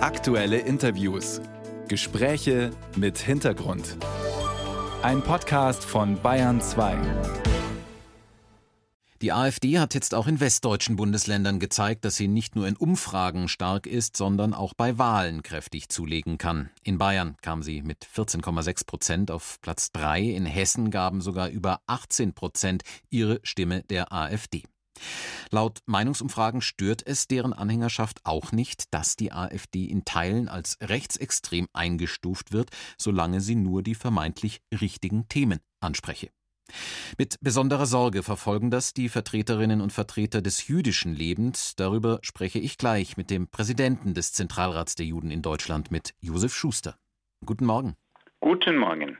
Aktuelle Interviews. Gespräche mit Hintergrund. Ein Podcast von Bayern 2. Die AfD hat jetzt auch in westdeutschen Bundesländern gezeigt, dass sie nicht nur in Umfragen stark ist, sondern auch bei Wahlen kräftig zulegen kann. In Bayern kam sie mit 14,6 Prozent auf Platz 3, in Hessen gaben sogar über 18 Prozent ihre Stimme der AfD. Laut Meinungsumfragen stört es deren Anhängerschaft auch nicht, dass die AfD in Teilen als rechtsextrem eingestuft wird, solange sie nur die vermeintlich richtigen Themen anspreche. Mit besonderer Sorge verfolgen das die Vertreterinnen und Vertreter des jüdischen Lebens. Darüber spreche ich gleich mit dem Präsidenten des Zentralrats der Juden in Deutschland, mit Josef Schuster. Guten Morgen. Guten Morgen.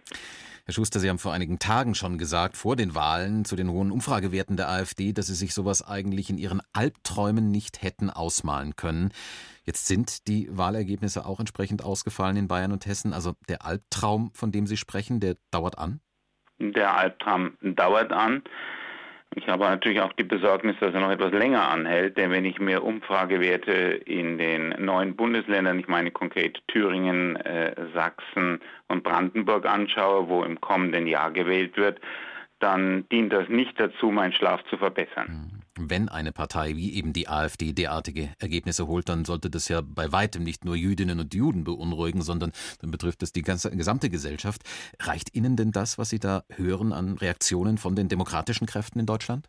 Herr Schuster, Sie haben vor einigen Tagen schon gesagt, vor den Wahlen zu den hohen Umfragewerten der AfD, dass Sie sich sowas eigentlich in Ihren Albträumen nicht hätten ausmalen können. Jetzt sind die Wahlergebnisse auch entsprechend ausgefallen in Bayern und Hessen. Also der Albtraum, von dem Sie sprechen, der dauert an? Der Albtraum dauert an. Ich habe natürlich auch die Besorgnis, dass er noch etwas länger anhält, denn wenn ich mir Umfragewerte in den neuen Bundesländern, ich meine konkret Thüringen, äh, Sachsen und Brandenburg anschaue, wo im kommenden Jahr gewählt wird, dann dient das nicht dazu, meinen Schlaf zu verbessern. Wenn eine Partei wie eben die AfD derartige Ergebnisse holt, dann sollte das ja bei weitem nicht nur Jüdinnen und Juden beunruhigen, sondern dann betrifft es die ganze gesamte Gesellschaft. Reicht Ihnen denn das, was Sie da hören an Reaktionen von den demokratischen Kräften in Deutschland?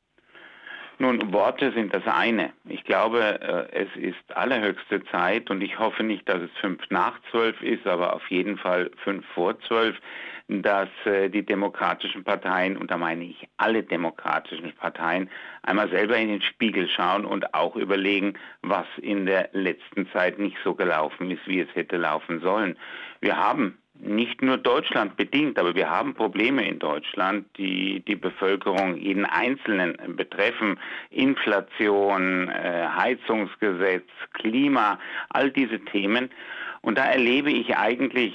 Nun, Worte sind das eine. Ich glaube, äh, es ist allerhöchste Zeit und ich hoffe nicht, dass es fünf nach zwölf ist, aber auf jeden Fall fünf vor zwölf, dass äh, die demokratischen Parteien, und da meine ich alle demokratischen Parteien, einmal selber in den Spiegel schauen und auch überlegen, was in der letzten Zeit nicht so gelaufen ist, wie es hätte laufen sollen. Wir haben nicht nur Deutschland bedingt, aber wir haben Probleme in Deutschland, die die Bevölkerung, jeden Einzelnen betreffen. Inflation, äh, Heizungsgesetz, Klima, all diese Themen. Und da erlebe ich eigentlich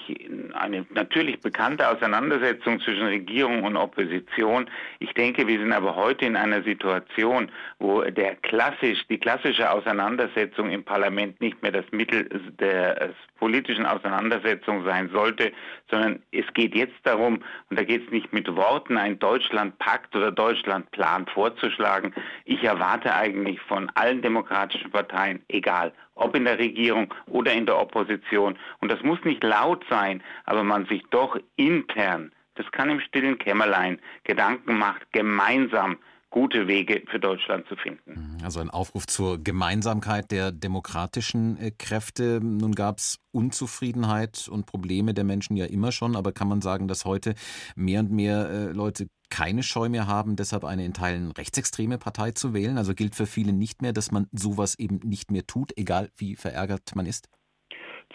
eine natürlich bekannte Auseinandersetzung zwischen Regierung und Opposition. Ich denke, wir sind aber heute in einer Situation, wo der klassisch, die klassische Auseinandersetzung im Parlament nicht mehr das Mittel der politischen Auseinandersetzung sein sollte, sondern es geht jetzt darum, und da geht es nicht mit Worten, ein Deutschlandpakt oder Deutschlandplan vorzuschlagen. Ich erwarte eigentlich von allen demokratischen Parteien, egal ob in der Regierung oder in der Opposition. Und das muss nicht laut sein, aber man sich doch intern, das kann im stillen Kämmerlein, Gedanken macht, gemeinsam gute Wege für Deutschland zu finden. Also ein Aufruf zur Gemeinsamkeit der demokratischen äh, Kräfte. Nun gab es Unzufriedenheit und Probleme der Menschen ja immer schon, aber kann man sagen, dass heute mehr und mehr äh, Leute keine Scheu mehr haben, deshalb eine in Teilen rechtsextreme Partei zu wählen? Also gilt für viele nicht mehr, dass man sowas eben nicht mehr tut, egal wie verärgert man ist?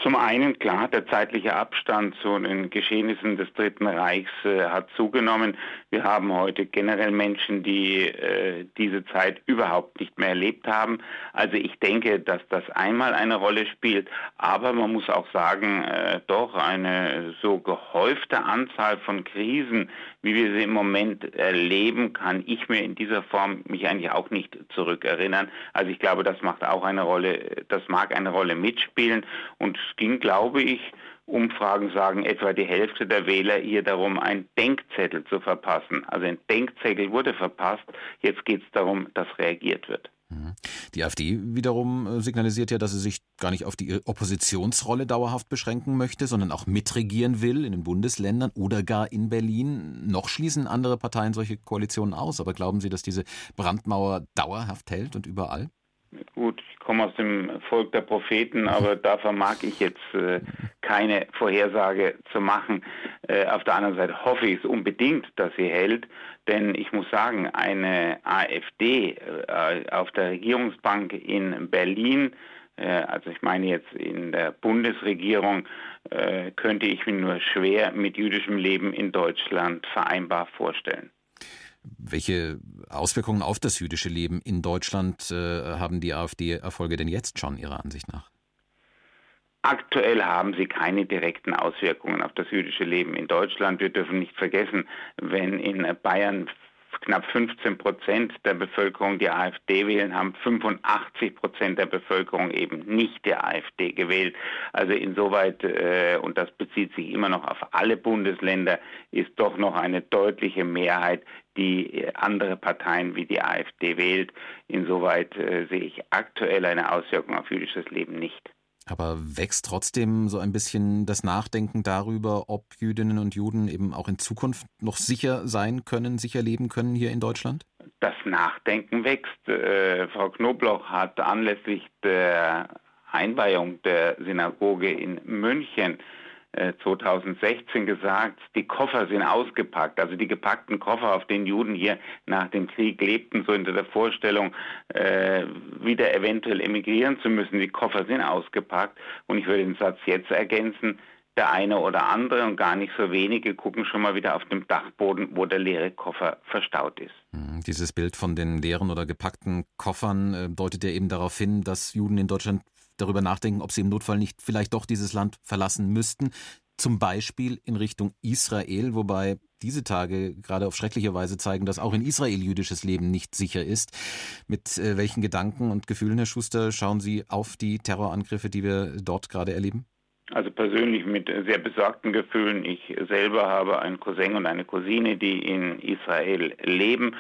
Zum einen, klar, der zeitliche Abstand zu den Geschehnissen des Dritten Reichs äh, hat zugenommen. Wir haben heute generell Menschen, die äh, diese Zeit überhaupt nicht mehr erlebt haben. Also ich denke, dass das einmal eine Rolle spielt, aber man muss auch sagen, äh, doch eine so gehäufte Anzahl von Krisen, wie wir sie im Moment erleben, kann ich mir in dieser Form mich eigentlich auch nicht zurückerinnern. Also ich glaube, das macht auch eine Rolle, das mag eine Rolle mitspielen und ging, glaube ich, Umfragen sagen, etwa die Hälfte der Wähler hier darum, einen Denkzettel zu verpassen. Also ein Denkzettel wurde verpasst. Jetzt geht es darum, dass reagiert wird. Mhm. Die AfD wiederum äh, signalisiert ja, dass sie sich gar nicht auf die Oppositionsrolle dauerhaft beschränken möchte, sondern auch mitregieren will in den Bundesländern oder gar in Berlin. Noch schließen andere Parteien solche Koalitionen aus. Aber glauben Sie, dass diese Brandmauer dauerhaft hält und überall? Komme aus dem Volk der Propheten, aber da vermag ich jetzt äh, keine Vorhersage zu machen. Äh, auf der anderen Seite hoffe ich es unbedingt, dass sie hält, denn ich muss sagen, eine AfD äh, auf der Regierungsbank in Berlin, äh, also ich meine jetzt in der Bundesregierung, äh, könnte ich mir nur schwer mit jüdischem Leben in Deutschland vereinbar vorstellen. Welche Auswirkungen auf das jüdische Leben in Deutschland äh, haben die AfD-Erfolge denn jetzt schon Ihrer Ansicht nach? Aktuell haben sie keine direkten Auswirkungen auf das jüdische Leben in Deutschland. Wir dürfen nicht vergessen, wenn in Bayern knapp 15 Prozent der Bevölkerung die AfD wählen, haben 85 Prozent der Bevölkerung eben nicht der AfD gewählt. Also insoweit, äh, und das bezieht sich immer noch auf alle Bundesländer, ist doch noch eine deutliche Mehrheit, die andere Parteien wie die AfD wählt. Insoweit äh, sehe ich aktuell eine Auswirkung auf jüdisches Leben nicht. Aber wächst trotzdem so ein bisschen das Nachdenken darüber, ob Jüdinnen und Juden eben auch in Zukunft noch sicher sein können, sicher leben können hier in Deutschland? Das Nachdenken wächst. Äh, Frau Knobloch hat anlässlich der Einweihung der Synagoge in München 2016 äh, gesagt, die Koffer sind ausgepackt, also die gepackten Koffer, auf denen Juden hier nach dem Krieg lebten, so hinter der Vorstellung, äh, wieder eventuell emigrieren zu müssen. Die Koffer sind ausgepackt und ich würde den Satz jetzt ergänzen, der eine oder andere und gar nicht so wenige gucken schon mal wieder auf dem Dachboden, wo der leere Koffer verstaut ist. Hm, dieses Bild von den leeren oder gepackten Koffern äh, deutet ja eben darauf hin, dass Juden in Deutschland darüber nachdenken, ob sie im Notfall nicht vielleicht doch dieses Land verlassen müssten. Zum Beispiel in Richtung Israel, wobei diese Tage gerade auf schreckliche Weise zeigen, dass auch in Israel jüdisches Leben nicht sicher ist. Mit äh, welchen Gedanken und Gefühlen, Herr Schuster, schauen Sie auf die Terrorangriffe, die wir dort gerade erleben? Also persönlich mit sehr besorgten Gefühlen. Ich selber habe einen Cousin und eine Cousine, die in Israel leben.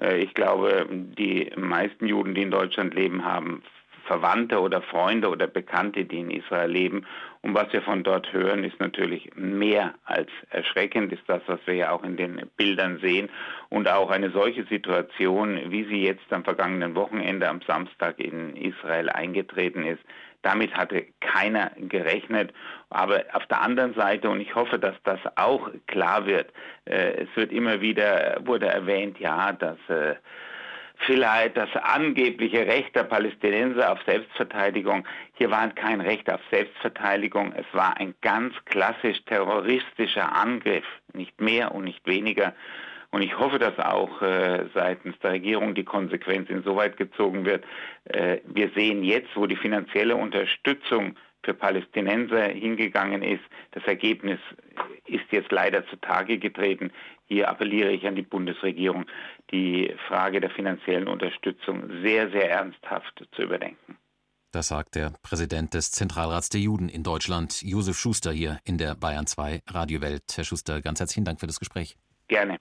Äh, ich glaube, die meisten Juden, die in Deutschland leben, haben Verwandte oder Freunde oder Bekannte, die in Israel leben. Und was wir von dort hören, ist natürlich mehr als erschreckend, ist das, was wir ja auch in den Bildern sehen. Und auch eine solche Situation, wie sie jetzt am vergangenen Wochenende am Samstag in Israel eingetreten ist, damit hatte keiner gerechnet. Aber auf der anderen Seite, und ich hoffe, dass das auch klar wird, äh, es wird immer wieder, wurde erwähnt, ja, dass äh, vielleicht das angebliche Recht der Palästinenser auf Selbstverteidigung. Hier war kein Recht auf Selbstverteidigung, es war ein ganz klassisch terroristischer Angriff, nicht mehr und nicht weniger. Und ich hoffe, dass auch äh, seitens der Regierung die Konsequenz insoweit gezogen wird. Äh, wir sehen jetzt, wo die finanzielle Unterstützung für Palästinenser hingegangen ist. Das Ergebnis ist jetzt leider zutage getreten. Hier appelliere ich an die Bundesregierung, die Frage der finanziellen Unterstützung sehr, sehr ernsthaft zu überdenken. Das sagt der Präsident des Zentralrats der Juden in Deutschland, Josef Schuster, hier in der Bayern 2 Radiowelt. Herr Schuster, ganz herzlichen Dank für das Gespräch. Gerne.